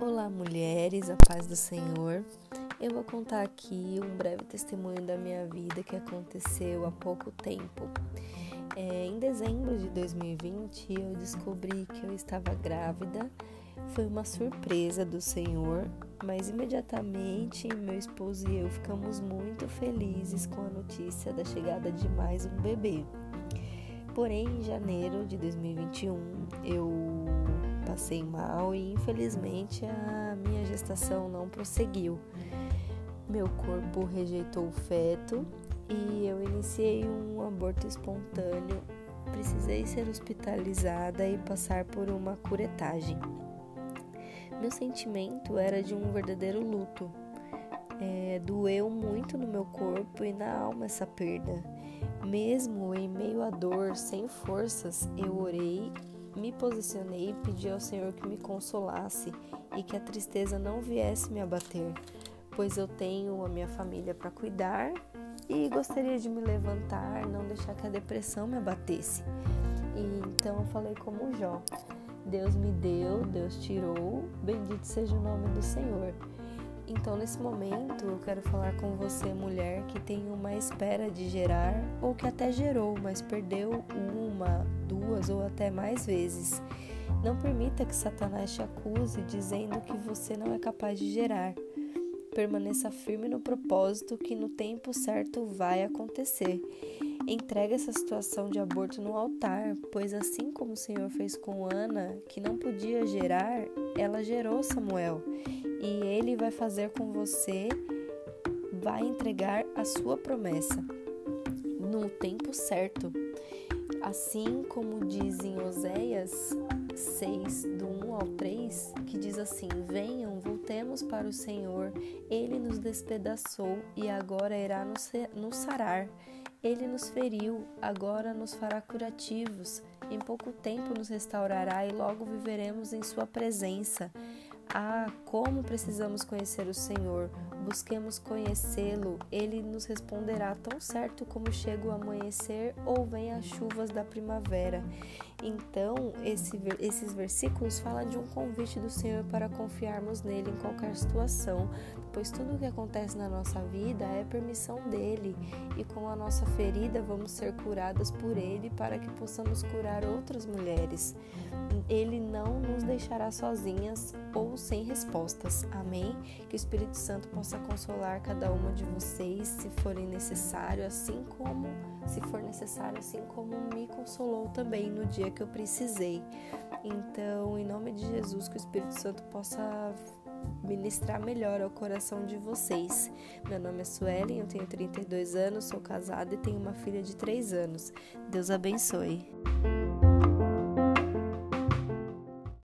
Olá, mulheres, a paz do Senhor. Eu vou contar aqui um breve testemunho da minha vida que aconteceu há pouco tempo. É, em dezembro de 2020, eu descobri que eu estava grávida. Foi uma surpresa do Senhor, mas imediatamente meu esposo e eu ficamos muito felizes com a notícia da chegada de mais um bebê. Porém, em janeiro de 2021, eu passei mal e infelizmente a minha gestação não prosseguiu. Meu corpo rejeitou o feto e eu iniciei um aborto espontâneo. Precisei ser hospitalizada e passar por uma curetagem. Meu sentimento era de um verdadeiro luto. É, doeu muito no meu corpo e na alma essa perda. Mesmo em meio à dor, sem forças, eu orei, me posicionei e pedi ao Senhor que me consolasse e que a tristeza não viesse me abater, pois eu tenho a minha família para cuidar e gostaria de me levantar, não deixar que a depressão me abatesse. E então eu falei como Jó: Deus me deu, Deus tirou, bendito seja o nome do Senhor. Então, nesse momento, eu quero falar com você, mulher, que tem uma espera de gerar ou que até gerou, mas perdeu uma, duas ou até mais vezes. Não permita que Satanás te acuse dizendo que você não é capaz de gerar. Permaneça firme no propósito que no tempo certo vai acontecer. Entregue essa situação de aborto no altar, pois assim como o Senhor fez com Ana, que não podia gerar, ela gerou Samuel e ele vai fazer com você, vai entregar a sua promessa no tempo certo. Assim como diz em Oséias 6, do 1 ao 3, que diz assim: Venham, voltemos para o Senhor, ele nos despedaçou e agora irá nos sarar. Ele nos feriu, agora nos fará curativos. Em pouco tempo nos restaurará e logo viveremos em Sua presença. Ah, como precisamos conhecer o Senhor! Busquemos conhecê-lo, ele nos responderá tão certo como chega o amanhecer ou vem as chuvas da primavera. Então, esse, esses versículos falam de um convite do Senhor para confiarmos nele em qualquer situação, pois tudo o que acontece na nossa vida é permissão dele, e com a nossa ferida vamos ser curadas por ele para que possamos curar outras mulheres. Ele não deixará sozinhas ou sem respostas. Amém? Que o Espírito Santo possa consolar cada uma de vocês, se forem necessário, assim como se for necessário, assim como me consolou também no dia que eu precisei. Então, em nome de Jesus, que o Espírito Santo possa ministrar melhor ao coração de vocês. Meu nome é Suelen, eu tenho 32 anos, sou casada e tenho uma filha de 3 anos. Deus abençoe.